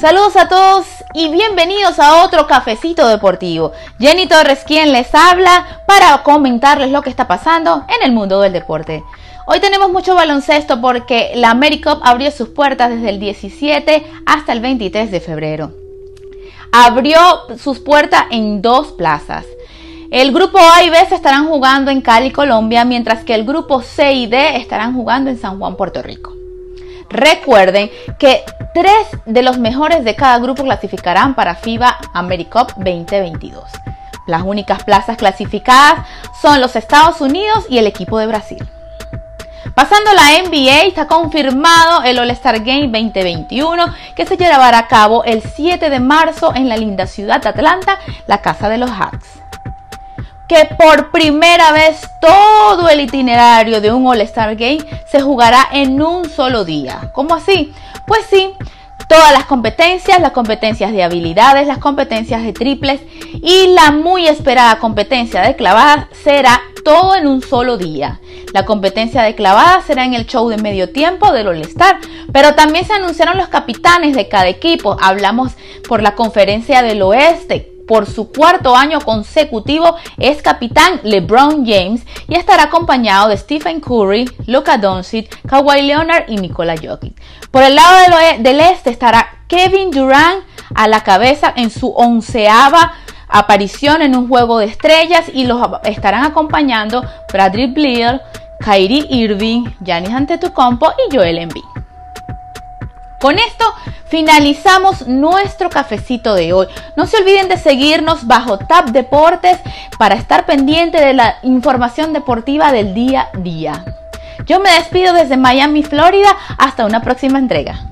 Saludos a todos y bienvenidos a otro cafecito deportivo. Jenny Torres quien les habla para comentarles lo que está pasando en el mundo del deporte. Hoy tenemos mucho baloncesto porque la AmeriCup abrió sus puertas desde el 17 hasta el 23 de febrero. Abrió sus puertas en dos plazas. El grupo A y B se estarán jugando en Cali, Colombia, mientras que el grupo C y D estarán jugando en San Juan, Puerto Rico. Recuerden que tres de los mejores de cada grupo clasificarán para FIBA AmeriCup 2022. Las únicas plazas clasificadas son los Estados Unidos y el equipo de Brasil. Pasando a la NBA, está confirmado el All-Star Game 2021 que se llevará a cabo el 7 de marzo en la linda ciudad de Atlanta, la casa de los Hawks que por primera vez todo el itinerario de un All-Star Game se jugará en un solo día. ¿Cómo así? Pues sí, todas las competencias, las competencias de habilidades, las competencias de triples y la muy esperada competencia de clavadas será todo en un solo día. La competencia de clavadas será en el show de medio tiempo del All-Star, pero también se anunciaron los capitanes de cada equipo. Hablamos por la conferencia del oeste, por su cuarto año consecutivo es capitán LeBron James y estará acompañado de Stephen Curry, Luka Doncic, Kawhi Leonard y Nikola Jokic. Por el lado del, este estará Kevin Durant a la cabeza en su onceava aparición en un juego de estrellas y los estarán acompañando Bradley Beal, Kyrie Irving, Giannis Antetokounmpo y Joel Embiid. Con esto finalizamos nuestro cafecito de hoy. No se olviden de seguirnos bajo Tap Deportes para estar pendiente de la información deportiva del día a día. Yo me despido desde Miami, Florida. Hasta una próxima entrega.